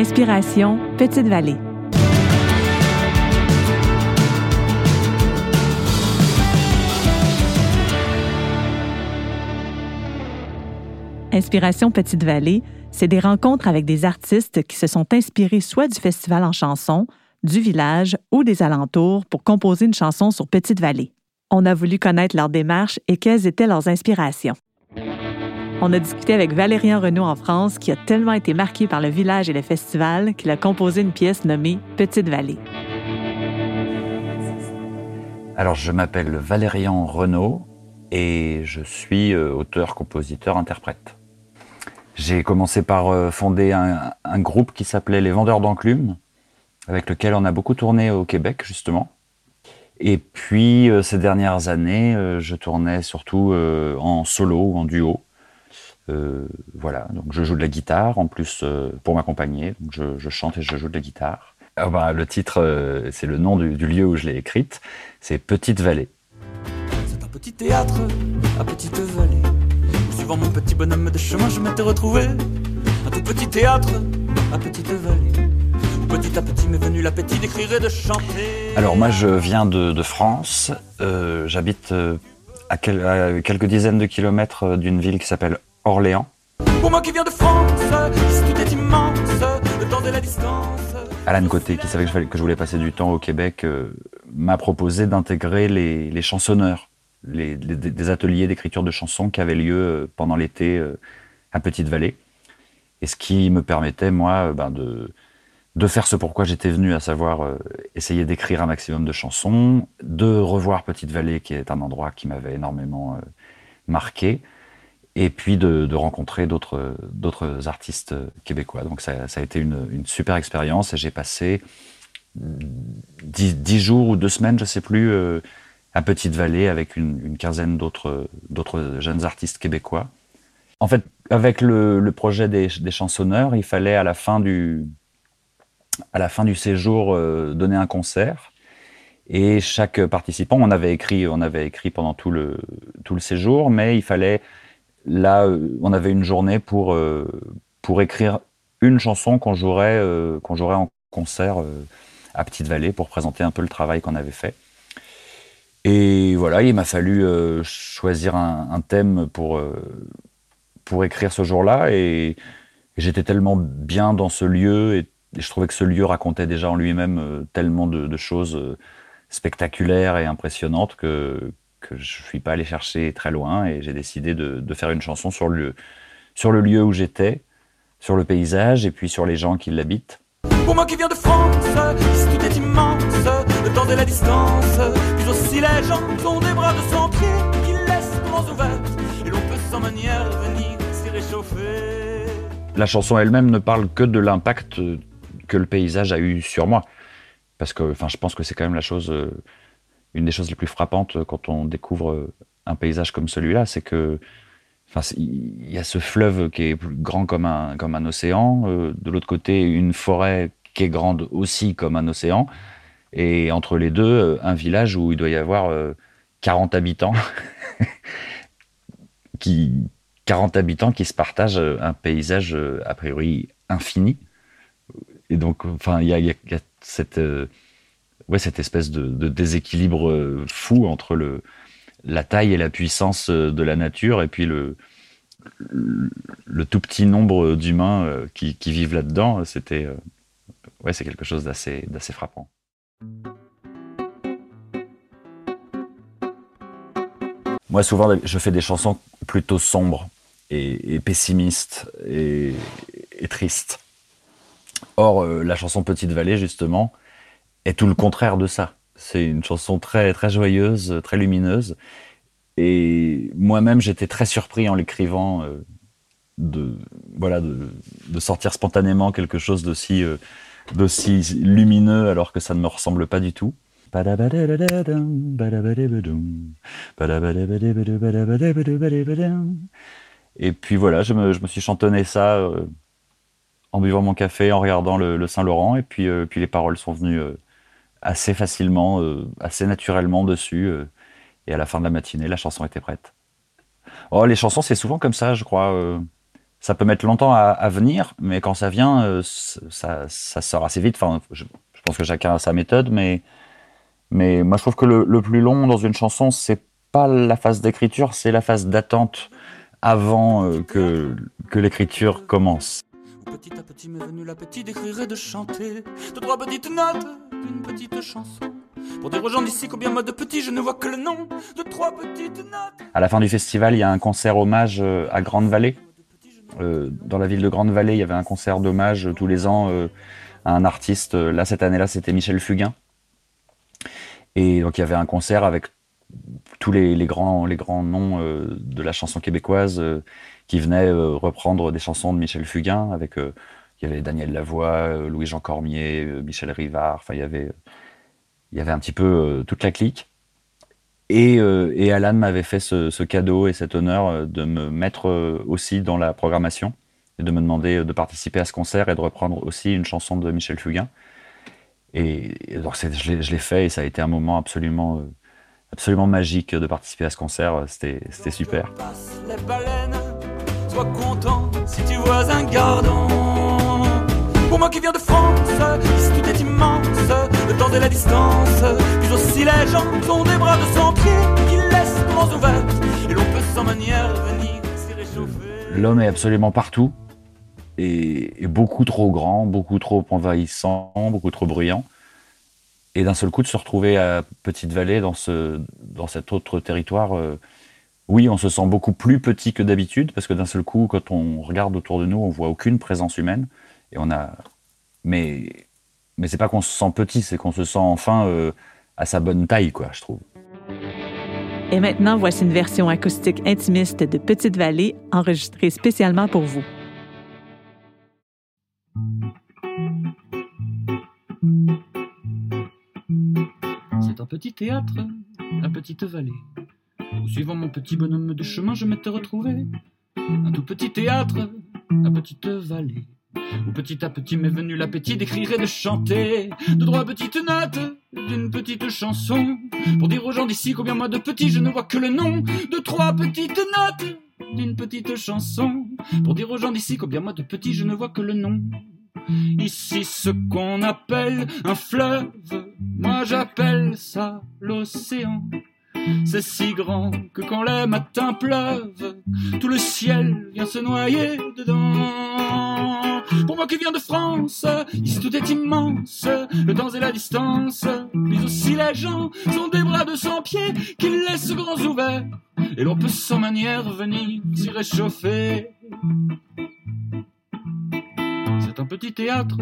Inspiration Petite Vallée. Inspiration Petite Vallée, c'est des rencontres avec des artistes qui se sont inspirés soit du festival en chanson, du village ou des alentours pour composer une chanson sur Petite Vallée. On a voulu connaître leur démarche et quelles étaient leurs inspirations. On a discuté avec Valérien Renaud en France, qui a tellement été marqué par le village et le festival qu'il a composé une pièce nommée Petite Vallée. Alors, je m'appelle Valérian Renaud et je suis euh, auteur, compositeur, interprète. J'ai commencé par euh, fonder un, un groupe qui s'appelait Les Vendeurs d'Enclumes, avec lequel on a beaucoup tourné au Québec, justement. Et puis, euh, ces dernières années, je tournais surtout en solo ou en duo euh, voilà, donc je joue de la guitare en plus euh, pour m'accompagner. Donc je, chante et je joue de la guitare. Ah bah, le titre, euh, c'est le nom du, lieu où je l'ai écrite. C'est Petite Vallée. C'est un petit théâtre à Petite Vallée. Suivant mon petit bonhomme de chemin, je m'étais retrouvé. Un tout petit théâtre à Petite Vallée. Petit à petit m'est venu l'appétit d'écrire et de chanter. Alors moi je viens de, France. J'habite à, à, quelques dizaines de kilomètres d'une ville qui s'appelle Orléans. Pour moi qui viens de France, tout est immense, le temps de la distance. Alan Côté, qui savait que je voulais passer du temps au Québec, euh, m'a proposé d'intégrer les, chansonneurs, les, des ateliers d'écriture de chansons qui avaient lieu euh, pendant l'été euh, à Petite-Vallée. Et ce qui me permettait, moi, ben de, de faire ce pourquoi j'étais venu, à savoir essayer d'écrire un maximum de chansons, de revoir Petite-Vallée, qui est un endroit qui m'avait énormément marqué, et puis de, rencontrer d'autres d'autres artistes québécois. Donc ça, a été une, super expérience et j'ai passé dix, jours ou deux semaines, je sais plus, euh, à Petite Vallée avec une, quinzaine d'autres d'autres jeunes artistes québécois. En fait, avec le, projet des, chansonneurs, il fallait à la fin du à la fin du séjour euh, donner un concert. Et chaque participant, on avait écrit, on avait écrit pendant tout le tout le séjour, mais il fallait Là, euh, on avait une journée pour, euh, pour écrire une chanson qu'on jouerait, euh, qu'on jouerait en concert à Petite Vallée pour présenter un peu le travail qu'on avait fait. Et voilà, il m'a fallu choisir un, thème pour, pour écrire ce jour-là. Et, j'étais tellement bien dans ce lieu et, je trouvais que ce lieu racontait déjà en lui-même tellement de, de, choses spectaculaires et impressionnantes que, que je suis pas allé chercher très loin et j'ai décidé de, de, faire une chanson sur le, sur le lieu où j'étais, sur le paysage et puis sur les gens qui l'habitent. Pour moi qui viens de France, ici tout est immense, le temps de la distance, puis aussi les gens ont des bras de sentier qui laissent grands ouverts et l'on peut sans manière venir s'y réchauffer. La chanson elle-même ne parle que de l'impact que le paysage a eu sur moi. Parce que enfin, je pense que c'est quand même la chose euh, une des choses les plus frappantes quand on découvre un paysage comme celui-là, c'est que il y a ce fleuve qui est grand comme un, comme un océan. Euh, de l'autre côté, une forêt qui est grande aussi comme un océan. Et entre les deux, euh, un village où il doit y avoir 40 euh, habitants. qui, 40 habitants qui se partagent un paysage a priori infini. Et donc, enfin, il y a, cette ouais, cette espèce de, déséquilibre euh, fou entre le, la taille et la puissance euh, de la nature et puis le, le, tout petit nombre d'humains euh, qui, vivent là-dedans. C'était, ouais, c'est quelque chose d'assez, d'assez frappant. Moi, souvent, je fais des chansons plutôt sombres et, pessimistes et, et, tristes. Or, la chanson Petite Vallée, justement, est tout le contraire de ça. C'est une chanson très, très joyeuse, très lumineuse. Et moi-même, j'étais très surpris en l'écrivant euh, de, voilà, de, de, sortir spontanément quelque chose d'aussi euh, lumineux alors que ça ne me ressemble pas du tout. Et puis voilà, je me, je me suis chantonné ça euh, en buvant mon café, en regardant le, le Saint-Laurent, et puis, puis les paroles sont venues assez facilement, euh, assez naturellement dessus. Euh, et à la fin de la matinée, la chanson était prête. Oh, les chansons, c'est souvent comme ça, je crois. Euh, ça peut mettre longtemps à, venir, mais quand ça vient, ça, sort assez vite. Enfin, je, pense que chacun a sa méthode, mais, mais moi je trouve que le, plus long dans une chanson, c'est pas la phase d'écriture, c'est la phase d'attente avant que, que l'écriture commence. Petit à petit m'est venu l'appétit d'écrire et de chanter de trois petites notes d'une petite chanson. Pour dire aux gens d'ici combien moi de petit je ne vois que le nom de trois petites notes. À la fin du festival, il y a un concert hommage euh, à Grande Vallée. Euh, dans la ville de Grande Vallée, il y avait un concert d'hommage tous les ans euh, à un artiste. Là, cette année-là, c'était Michel Fugain. Et donc, il y avait un concert avec tous les, grands, les grands noms de la chanson québécoise qui venaient reprendre des chansons de Michel Fugain. Avec, il y avait Daniel Lavoie, Louis-Jean Cormier, Michel Rivard. Enfin, il y avait il y avait un petit peu euh, toute la clique. Et, euh, et Alan m'avait fait ce, cadeau et cet honneur euh, de me mettre aussi dans la programmation et de me demander de participer à ce concert et de reprendre aussi une chanson de Michel Fugain. Et, donc je l'ai fait et ça a été un moment absolument, absolument magique de participer à ce concert. C'était super. Les baleines, sois content si tu vois un gardon. Pour moi qui viens de France, ici tout est immense, le temps et la distance. Puis aussi les gens sont des bras de son pied qui laissent grands ouverts. Et l'on peut sans manière venir s'y réchauffer. L'homme est absolument partout. Et, beaucoup trop grand, beaucoup trop envahissant, beaucoup trop bruyant. Et d'un seul coup, de se retrouver à Petite-Vallée, dans, ce, dans cet autre territoire, euh, oui, on se sent beaucoup plus petit que d'habitude, parce que d'un seul coup, quand on regarde autour de nous, on voit aucune présence humaine. Et on a, mais mais c'est pas qu'on se sent petit, c'est qu'on se sent enfin euh, à sa bonne taille, quoi, je trouve. Et maintenant, voici une version acoustique intimiste de Petite Vallée enregistrée spécialement pour vous. Un petit théâtre, la petite vallée. suivant mon petit bonhomme de chemin, je m'étais retrouvé. Un tout petit théâtre, la petite vallée. Où petit à petit m'est venu l'appétit d'écrire et de chanter de trois petites notes d'une petite chanson pour dire aux gens d'ici combien moi de petit je ne vois que le nom de trois petites notes d'une petite chanson pour dire aux gens d'ici combien moi de petit je ne vois que le nom Ici ce qu'on appelle un fleuve, moi j'appelle ça l'océan. C'est si grand que quand les matins pleuvent, tout le ciel vient se noyer dedans. Pour moi qui viens de France, ici tout est immense, le temps et la distance, mais aussi les gens sont des bras de cent pieds qui laissent grands ouverts, et l'on peut sans manière venir s'y réchauffer. C'est un petit théâtre,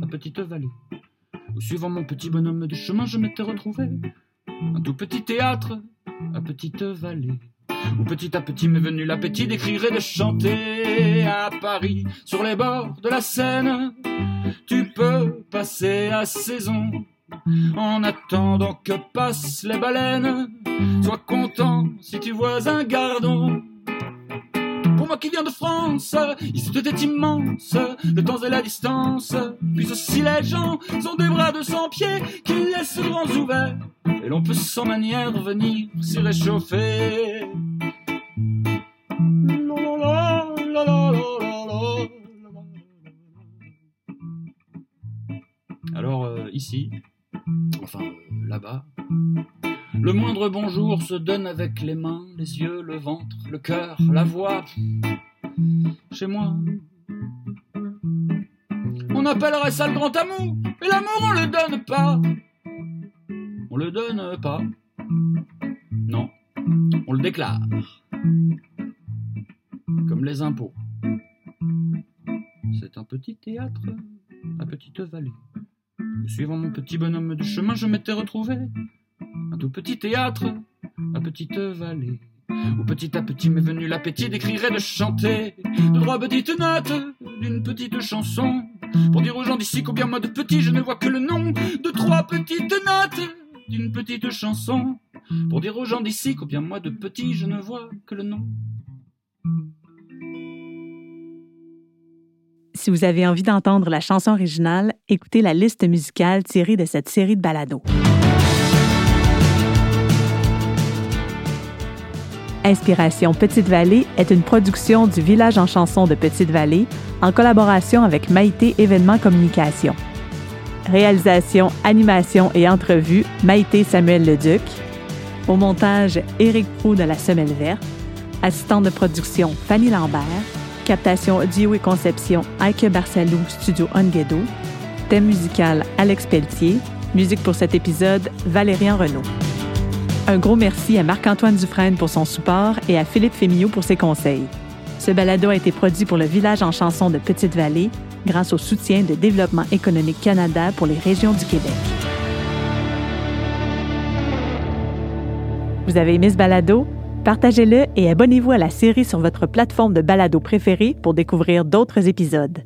la petite vallée, où suivant mon petit bonhomme de chemin je m'étais retrouvé un tout petit théâtre, à petite vallée. Où petit à petit m'est venu l'appétit d'écrire et de chanter à Paris, sur les bords de la Seine. Tu peux passer à saison en attendant que passent les baleines. Sois content si tu vois un gardon pour moi qui viens de France, ici tout est immense, le temps et la distance, puis aussi les gens sont des bras de cent pieds qui laissent grands ouverts, et l'on peut sans manière venir s'y réchauffer. Alors euh, ici, enfin euh, là-bas, le moindre bonjour se donne avec les mains, les yeux, le ventre, le cœur, la voix. Chez moi, on appellerait ça le grand amour, et l'amour on le donne pas. On le donne pas. Non, on le déclare. Comme les impôts. C'est un petit théâtre, à petite vallée. Suivant mon petit bonhomme de chemin, je m'étais retrouvé tout petit théâtre, à petite vallée. Où petit à petit m'est venu l'appétit d'écrire et de chanter de trois petites notes d'une petite chanson. Pour dire aux gens d'ici combien moi de petit je ne vois que le nom de trois petites notes d'une petite chanson. Pour dire aux gens d'ici combien moi de petit je ne vois que le nom. Si vous avez envie d'entendre la chanson originale, écoutez la liste musicale tirée de cette série de balados. Inspiration Petite-Vallée est une production du Village en chanson de Petite-Vallée en collaboration avec Maïté Événements Communication. Réalisation, animation et entrevue, Maïté Samuel Leduc. Au montage, Éric Proux de la Semelle Verte. Assistante de production, Fanny Lambert. Captation audio et conception, Aike Barsalou, Studio Onguedo. Thème musical, Alex Pelletier. Musique pour cet épisode, Valérian Renaud. Un gros merci à Marc-Antoine Dufresne pour son support et à Philippe Fémillot pour ses conseils. Ce balado a été produit pour le Village en chanson de Petite-Vallée grâce au soutien de Développement économique Canada pour les régions du Québec. Vous avez aimé ce balado? Partagez-le et abonnez-vous à la série sur votre plateforme de balado préférée pour découvrir d'autres épisodes.